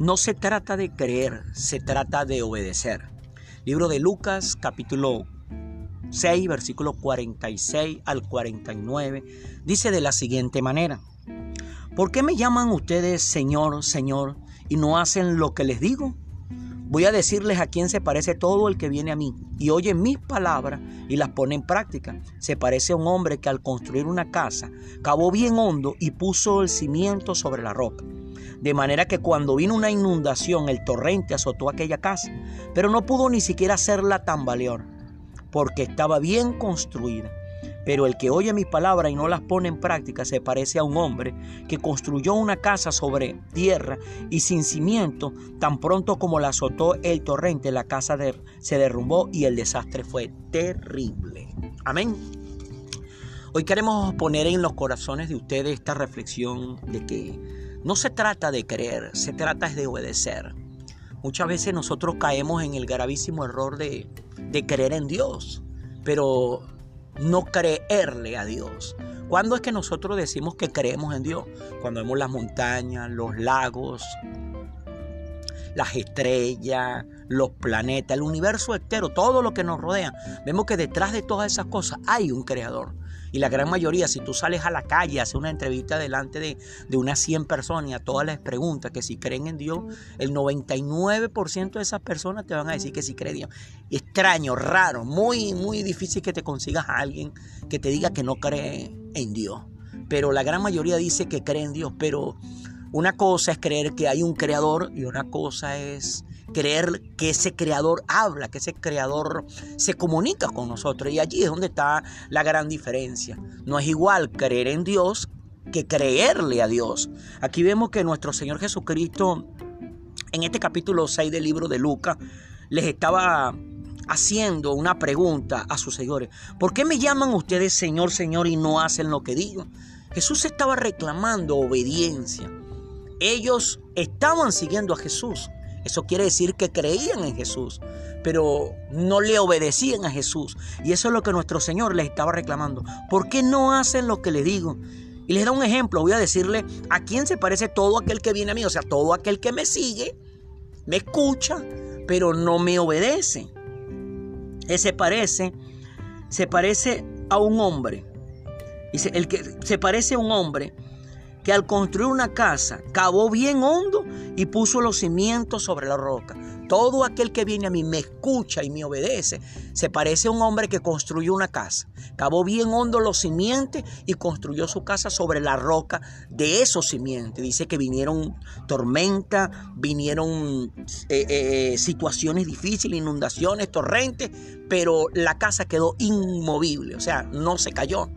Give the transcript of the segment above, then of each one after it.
No se trata de creer, se trata de obedecer. Libro de Lucas, capítulo 6, versículo 46 al 49, dice de la siguiente manera. ¿Por qué me llaman ustedes Señor, Señor y no hacen lo que les digo? Voy a decirles a quién se parece todo el que viene a mí y oye mis palabras y las pone en práctica. Se parece a un hombre que al construir una casa cavó bien hondo y puso el cimiento sobre la roca. De manera que cuando vino una inundación el torrente azotó aquella casa, pero no pudo ni siquiera hacerla tambalear, porque estaba bien construida. Pero el que oye mis palabras y no las pone en práctica se parece a un hombre que construyó una casa sobre tierra y sin cimiento, tan pronto como la azotó el torrente, la casa se derrumbó y el desastre fue terrible. Amén. Hoy queremos poner en los corazones de ustedes esta reflexión de que no se trata de creer, se trata de obedecer. Muchas veces nosotros caemos en el gravísimo error de, de creer en Dios, pero no creerle a Dios. ¿Cuándo es que nosotros decimos que creemos en Dios? Cuando vemos las montañas, los lagos, las estrellas, los planetas, el universo entero, todo lo que nos rodea. Vemos que detrás de todas esas cosas hay un creador. Y la gran mayoría, si tú sales a la calle, haces una entrevista delante de, de unas 100 personas y a todas les preguntas que si creen en Dios, el 99% de esas personas te van a decir que sí creen en Dios. Extraño, raro, muy, muy difícil que te consigas a alguien que te diga que no cree en Dios. Pero la gran mayoría dice que cree en Dios, pero una cosa es creer que hay un creador y una cosa es creer que ese creador habla, que ese creador se comunica con nosotros. Y allí es donde está la gran diferencia. No es igual creer en Dios que creerle a Dios. Aquí vemos que nuestro Señor Jesucristo, en este capítulo 6 del libro de Lucas, les estaba haciendo una pregunta a sus seguidores. ¿Por qué me llaman ustedes Señor, Señor y no hacen lo que digo? Jesús estaba reclamando obediencia. Ellos estaban siguiendo a Jesús, eso quiere decir que creían en Jesús, pero no le obedecían a Jesús. Y eso es lo que nuestro Señor les estaba reclamando. ¿Por qué no hacen lo que les digo? Y les da un ejemplo. Voy a decirle a quién se parece todo aquel que viene a mí. O sea, todo aquel que me sigue, me escucha, pero no me obedece. Ese parece, se parece a un hombre. Dice, el que se parece a un hombre que al construir una casa cavó bien hondo y puso los cimientos sobre la roca. Todo aquel que viene a mí me escucha y me obedece. Se parece a un hombre que construyó una casa. Cavó bien hondo los cimientos y construyó su casa sobre la roca de esos cimientos. Dice que vinieron tormentas, vinieron eh, eh, situaciones difíciles, inundaciones, torrentes, pero la casa quedó inmovible, o sea, no se cayó.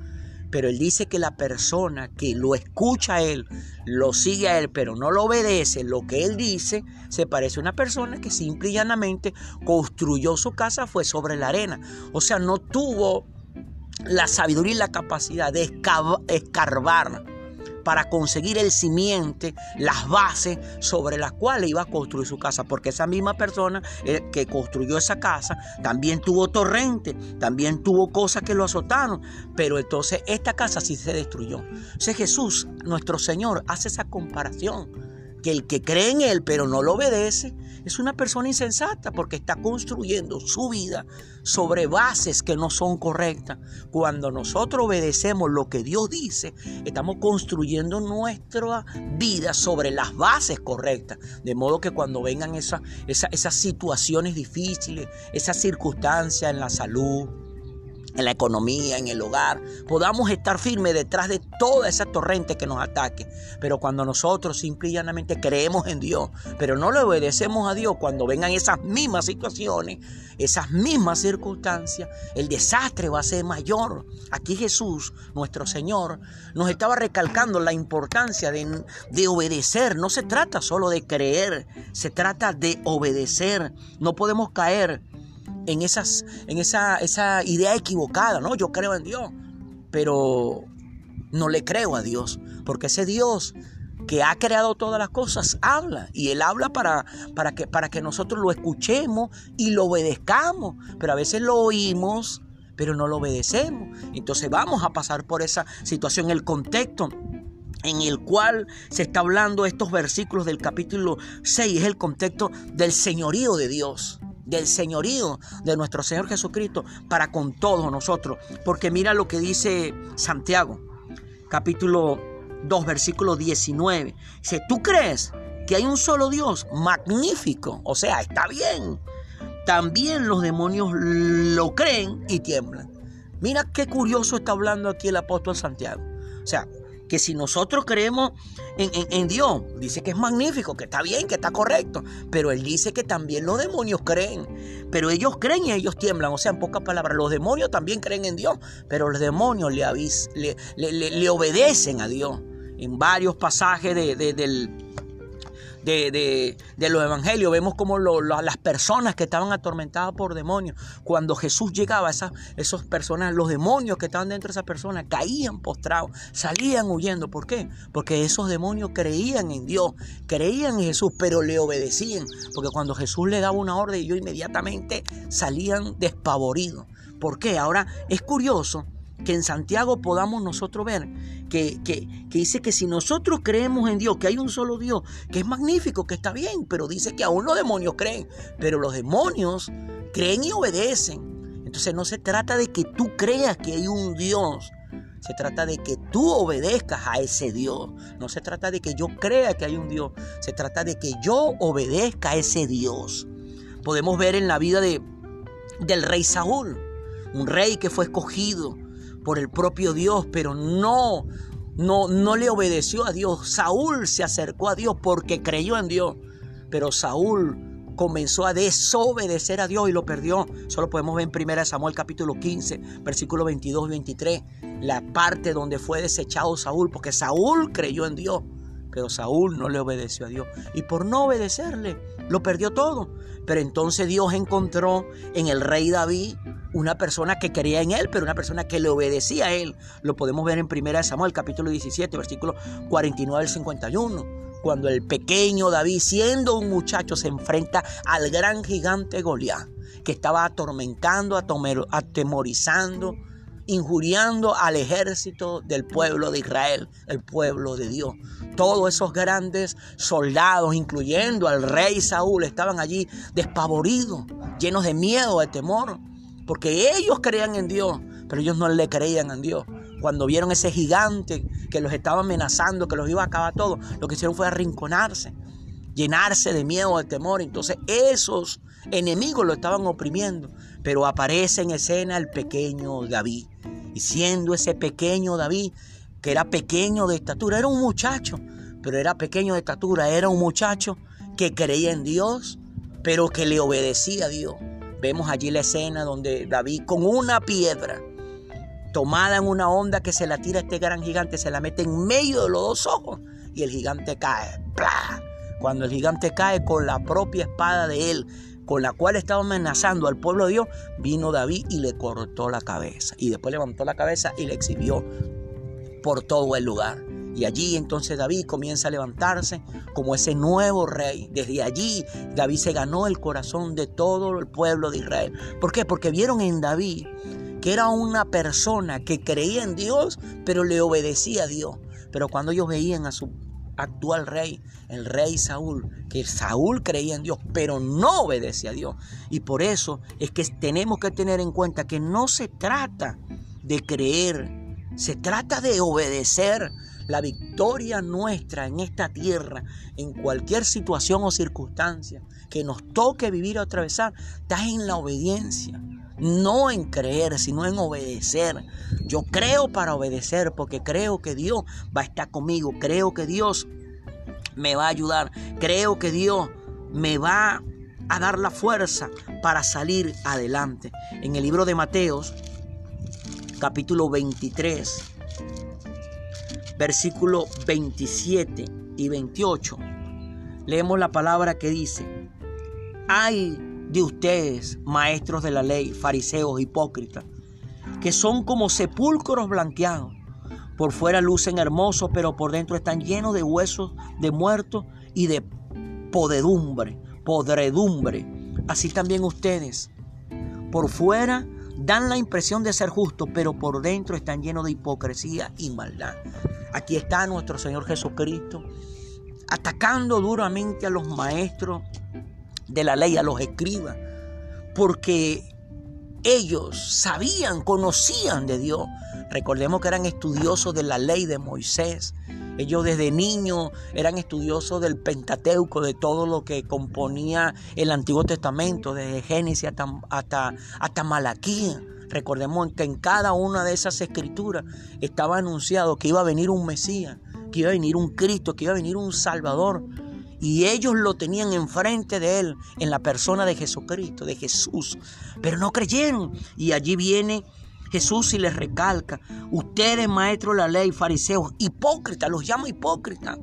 Pero él dice que la persona que lo escucha a él, lo sigue a él, pero no lo obedece, lo que él dice, se parece a una persona que simple y llanamente construyó su casa, fue sobre la arena. O sea, no tuvo la sabiduría y la capacidad de escarbar para conseguir el simiente, las bases sobre las cuales iba a construir su casa, porque esa misma persona eh, que construyó esa casa también tuvo torrente, también tuvo cosas que lo azotaron, pero entonces esta casa sí se destruyó. Entonces Jesús, nuestro Señor, hace esa comparación que el que cree en Él pero no lo obedece es una persona insensata porque está construyendo su vida sobre bases que no son correctas. Cuando nosotros obedecemos lo que Dios dice, estamos construyendo nuestra vida sobre las bases correctas. De modo que cuando vengan esas, esas situaciones difíciles, esas circunstancias en la salud, en la economía, en el hogar, podamos estar firmes detrás de toda esa torrente que nos ataque. Pero cuando nosotros simplemente creemos en Dios, pero no le obedecemos a Dios, cuando vengan esas mismas situaciones, esas mismas circunstancias, el desastre va a ser mayor. Aquí Jesús, nuestro Señor, nos estaba recalcando la importancia de, de obedecer. No se trata solo de creer, se trata de obedecer. No podemos caer en, esas, en esa, esa idea equivocada, ¿no? Yo creo en Dios, pero no le creo a Dios, porque ese Dios que ha creado todas las cosas habla y él habla para, para, que, para que nosotros lo escuchemos y lo obedezcamos, pero a veces lo oímos, pero no lo obedecemos. Entonces vamos a pasar por esa situación, el contexto en el cual se está hablando estos versículos del capítulo 6 es el contexto del señorío de Dios del señorío de nuestro Señor Jesucristo para con todos nosotros. Porque mira lo que dice Santiago, capítulo 2, versículo 19. Dice, ¿tú crees que hay un solo Dios? Magnífico. O sea, está bien. También los demonios lo creen y tiemblan. Mira qué curioso está hablando aquí el apóstol Santiago. O sea, que si nosotros creemos en, Dios, dice que es magnífico, que está bien, que está correcto, pero Él dice que también los demonios creen, pero ellos creen y ellos tiemblan, o sea, en pocas palabras, los demonios también creen en Dios, pero los demonios le, le, le, obedecen a Dios. En varios pasajes del de, los evangelios, vemos como las personas que estaban atormentadas por demonios, cuando Jesús llegaba, esas, esas personas, los demonios que estaban dentro de esas personas, caían postrados, salían huyendo. ¿Por qué? Porque esos demonios creían en Dios, creían en Jesús, pero le obedecían. Porque cuando Jesús le daba una orden, ellos inmediatamente salían despavoridos. ¿Por qué? Ahora es curioso que en Santiago podamos nosotros ver que, dice que si nosotros creemos en Dios, que hay un solo Dios, que es magnífico, que está bien, pero dice que aún los demonios creen, pero los demonios creen y obedecen. Entonces no se trata de que tú creas que hay un Dios, se trata de que tú obedezcas a ese Dios. No se trata de que yo crea que hay un Dios, se trata de que yo obedezca a ese Dios. Podemos ver en la vida de, del rey Saúl, un rey que fue escogido, por el propio Dios, pero no, no, no le obedeció a Dios. Saúl se acercó a Dios porque creyó en Dios, pero Saúl comenzó a desobedecer a Dios y lo perdió. Solo podemos ver en 1 Samuel capítulo 15, versículo 22 y 23, la parte donde fue desechado Saúl, porque Saúl creyó en Dios, pero Saúl no le obedeció a Dios. Y por no obedecerle, lo perdió todo. Pero entonces Dios encontró en el rey David una persona que creía en él, pero una persona que le obedecía a él. Lo podemos ver en 1 Samuel capítulo 17, versículo 49 al 51. Cuando el pequeño David, siendo un muchacho, se enfrenta al gran gigante Goliat, que estaba atormentando, atemorizando, injuriando al ejército del pueblo de Israel, el pueblo de Dios. Todos esos grandes soldados, incluyendo al rey Saúl, estaban allí despavoridos, llenos de miedo, de temor porque ellos creían en Dios, pero ellos no le creían en Dios. Cuando vieron ese gigante que los estaba amenazando, que los iba a acabar todo, lo que hicieron fue arrinconarse, llenarse de miedo, de temor. Entonces esos enemigos lo estaban oprimiendo. Pero aparece en escena el pequeño David. Y siendo ese pequeño David, que era pequeño de estatura, era un muchacho, pero era pequeño de estatura, era un muchacho que creía en Dios, pero que le obedecía a Dios. Vemos allí la escena donde David con una piedra tomada en una onda que se la tira este gran gigante, se la mete en medio de los dos ojos y el gigante cae. Cuando el gigante cae con la propia espada de él, con la cual estaba amenazando al pueblo de Dios, vino David y le cortó la cabeza. Y después levantó la cabeza y le exhibió por todo el lugar. Y allí entonces David comienza a levantarse como ese nuevo rey. Desde allí David se ganó el corazón de todo el pueblo de Israel. ¿Por qué? Porque vieron en David que era una persona que creía en Dios, pero le obedecía a Dios. Pero cuando ellos veían a su actual rey, el rey Saúl, que Saúl creía en Dios, pero no obedecía a Dios. Y por eso es que tenemos que tener en cuenta que no se trata de creer, se trata de obedecer. La victoria nuestra en esta tierra, en cualquier situación o circunstancia que nos toque vivir o atravesar, está en la obediencia. No en creer, sino en obedecer. Yo creo para obedecer porque creo que Dios va a estar conmigo. Creo que Dios me va a ayudar. Creo que Dios me va a dar la fuerza para salir adelante. En el libro de Mateos, capítulo 23, versículo 27 y 28, leemos la palabra que dice, hay de ustedes, maestros de la ley, fariseos, hipócritas, que son como sepulcros blanqueados. Por fuera lucen hermosos, pero por dentro están llenos de huesos de muertos y de podedumbre, podredumbre. Así también ustedes. Por fuera dan la impresión de ser justos, pero por dentro están llenos de hipocresía y maldad. Aquí está nuestro Señor Jesucristo atacando duramente a los maestros de la ley, a los escribas, porque ellos sabían, conocían de Dios. Recordemos que eran estudiosos de la ley de Moisés. Ellos desde niños eran estudiosos del Pentateuco, de todo lo que componía el Antiguo Testamento, desde Génesis hasta, hasta, hasta Malaquía. Recordemos que en cada una de esas escrituras estaba anunciado que iba a venir un Mesías, que iba a venir un Cristo, que iba a venir un Salvador. Y ellos lo tenían enfrente de él, en la persona de Jesucristo, de Jesús. Pero no creyeron. Y allí viene Jesús y les recalca, ustedes maestros de la ley, fariseos, hipócritas, los llama hipócritas.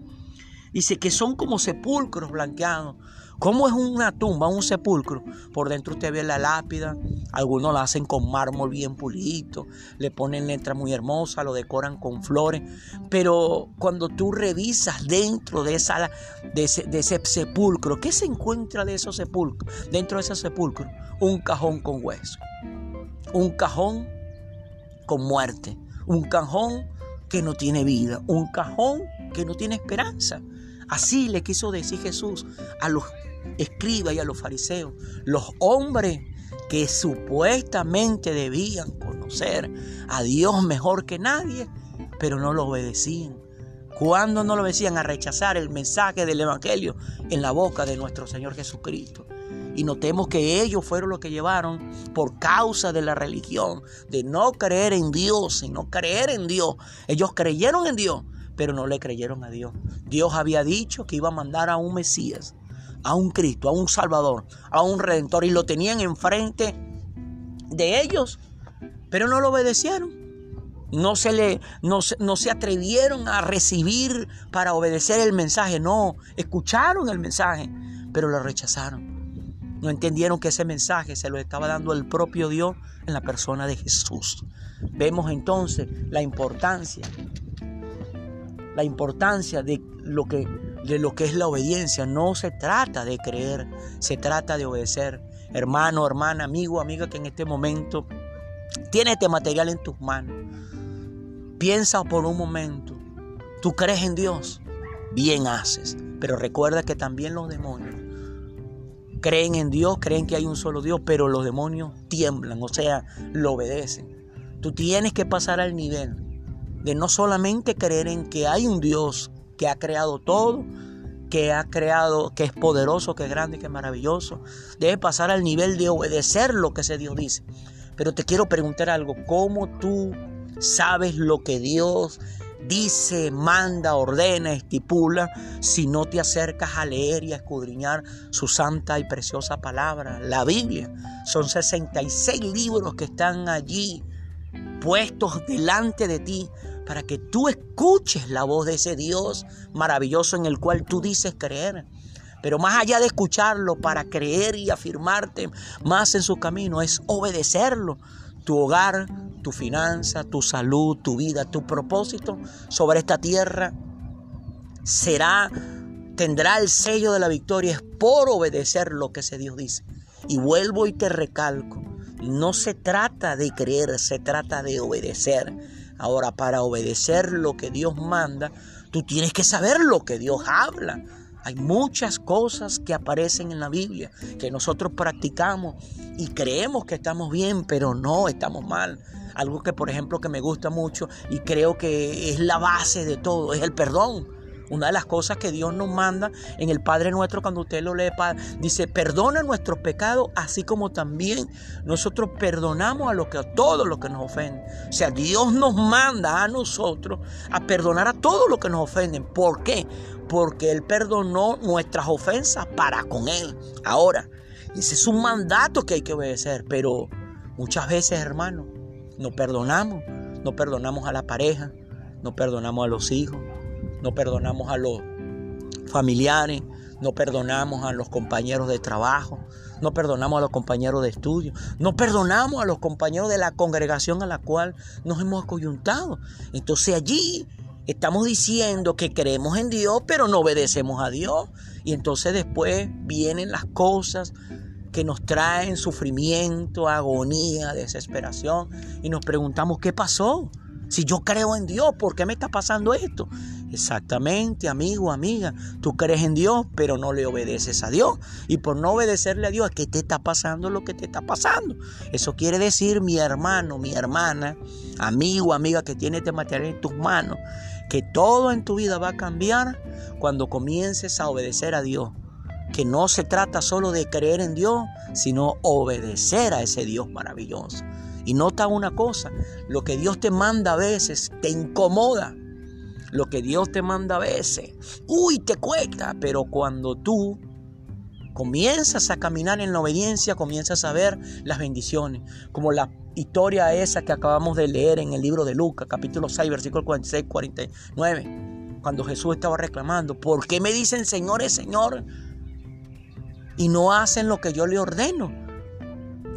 Dice que son como sepulcros blanqueados. ¿Cómo es una tumba, un sepulcro? Por dentro usted ve la lápida, algunos la hacen con mármol bien pulito, le ponen letras muy hermosas, lo decoran con flores, pero cuando tú revisas dentro de, esa, ese, de ese sepulcro, ¿qué se encuentra de esos sepulcros? Dentro de ese sepulcro, un cajón con hueso, un cajón con muerte, un cajón que no tiene vida, un cajón que no tiene esperanza. Así le quiso decir Jesús a los escribas y a los fariseos, los hombres que supuestamente debían conocer a Dios mejor que nadie, pero no lo obedecían. ¿Cuándo no lo obedecían a rechazar el mensaje del Evangelio en la boca de nuestro Señor Jesucristo? Y notemos que ellos fueron los que llevaron por causa de la religión, de no creer en Dios, y no creer en Dios. Ellos creyeron en Dios, pero no le creyeron a Dios. Dios había dicho que iba a mandar a un Mesías a un Cristo, a un Salvador, a un Redentor y lo tenían enfrente de ellos, pero no lo obedecieron. No se, le, no, no se atrevieron a recibir para obedecer el mensaje, no, escucharon el mensaje, pero lo rechazaron. No entendieron que ese mensaje se lo estaba dando el propio Dios en la persona de Jesús. Vemos entonces la importancia, la importancia de lo que de lo que es la obediencia. No se trata de creer, se trata de obedecer. Hermano, hermana, amigo, amiga que en este momento tiene este material en tus manos. Piensa por un momento. Tú crees en Dios, bien haces. Pero recuerda que también los demonios creen en Dios, creen que hay un solo Dios, pero los demonios tiemblan, o sea, lo obedecen. Tú tienes que pasar al nivel de no solamente creer en que hay un Dios que ha creado todo, que ha creado, que es poderoso, que es grande, que es maravilloso. Debe pasar al nivel de obedecer lo que ese Dios dice. Pero te quiero preguntar algo, ¿cómo tú sabes lo que Dios dice, manda, ordena, estipula, si no te acercas a leer y a escudriñar su santa y preciosa palabra, la Biblia? Son 66 libros que están allí puestos delante de ti para que tú escuches la voz de ese Dios maravilloso en el cual tú dices creer. Pero más allá de escucharlo para creer y afirmarte más en su camino, es obedecerlo. Tu hogar, tu finanza, tu salud, tu vida, tu propósito sobre esta tierra será, tendrá el sello de la victoria, es por obedecer lo que ese Dios dice. Y vuelvo y te recalco, no se trata de creer, se trata de obedecer. Ahora, para obedecer lo que Dios manda, tú tienes que saber lo que Dios habla. Hay muchas cosas que aparecen en la Biblia que nosotros practicamos y creemos que estamos bien, pero no, estamos mal. Algo que, por ejemplo, que me gusta mucho y creo que es la base de todo, es el perdón. Una de las cosas que Dios nos manda en el Padre nuestro cuando usted lo lee, dice, perdona nuestros pecados, así como también nosotros perdonamos a, que, todos los que nos ofenden. O sea, Dios nos manda a nosotros a perdonar a todos los que nos ofenden. ¿Por qué? Porque Él perdonó nuestras ofensas para con Él. Ahora, ese es un mandato que hay que obedecer, pero muchas veces, hermano, no perdonamos. No perdonamos a la pareja, no perdonamos a los hijos, no perdonamos a los familiares, no perdonamos a los compañeros de trabajo, no perdonamos a los compañeros de estudio, no perdonamos a los compañeros de la congregación a la cual nos hemos acoyuntado. Entonces allí estamos diciendo que creemos en Dios, pero no obedecemos a Dios. Y entonces después vienen las cosas que nos traen sufrimiento, agonía, desesperación, y nos preguntamos, ¿qué pasó? Si yo creo en Dios, ¿por qué me está pasando esto? Exactamente, amigo, amiga. Tú crees en Dios, pero no le obedeces a Dios. Y por no obedecerle a Dios, ¿qué te está pasando lo que te está pasando? Eso quiere decir, mi hermano, mi hermana, amigo, amiga que tiene este material en tus manos, que todo en tu vida va a cambiar cuando comiences a obedecer a Dios. Que no se trata solo de creer en Dios, sino obedecer a ese Dios maravilloso. Y nota una cosa, lo que Dios te manda a veces te incomoda. Lo que Dios te manda a veces, uy, te cuesta, pero cuando tú comienzas a caminar en la obediencia, comienzas a ver las bendiciones, como la historia esa que acabamos de leer en el libro de Lucas, capítulo 6, versículo 46, 49, cuando Jesús estaba reclamando, ¿por qué me dicen señores, Señor? Y no hacen lo que yo le ordeno.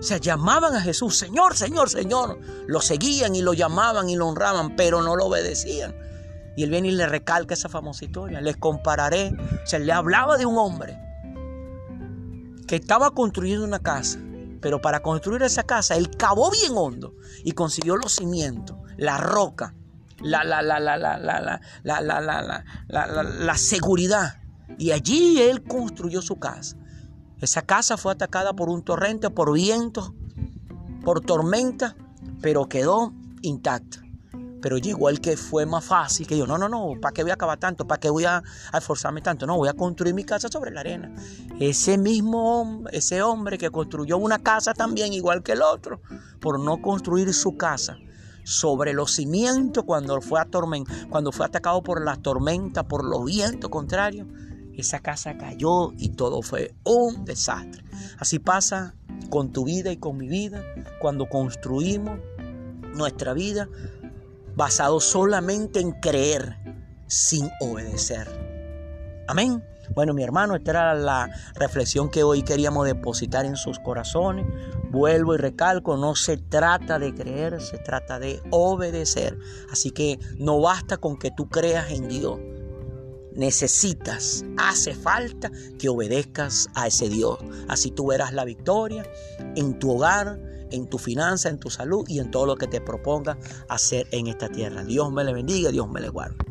O sea, llamaban a Jesús, Señor, Señor, Señor. Lo seguían y lo llamaban y lo honraban, pero no lo obedecían. Y él viene y le recalca esa famosa historia. Les compararé. O sea, le hablaba de un hombre que estaba construyendo una casa. Pero para construir esa casa, él cavó bien hondo y consiguió los cimientos, la roca, la, la, la, la, la, la, la, la, la, la, la seguridad. Y allí él construyó su casa. Esa casa fue atacada por un torrente, por vientos, por tormenta, pero quedó intacta. Pero llegó el que fue más fácil, que yo, no, no, no, ¿para qué voy a acabar tanto? ¿Para qué voy a, esforzarme tanto? No, voy a construir mi casa sobre la arena. Ese mismo, ese hombre que construyó una casa también igual que el otro, por no construir su casa sobre los cimientos cuando fue, cuando fue atacado por la tormenta, por los vientos contrarios, esa casa cayó y todo fue un desastre. Así pasa con tu vida y con mi vida cuando construimos nuestra vida basado solamente en creer sin obedecer. Amén. Bueno, mi hermano, esta era la reflexión que hoy queríamos depositar en sus corazones. Vuelvo y recalco, no se trata de creer, se trata de obedecer. Así que no basta con que tú creas en Dios necesitas, hace falta que obedezcas a ese Dios. Así tú verás la victoria en tu hogar, en tu finanza, en tu salud y en todo lo que te proponga hacer en esta tierra. Dios me le bendiga, Dios me le guarde.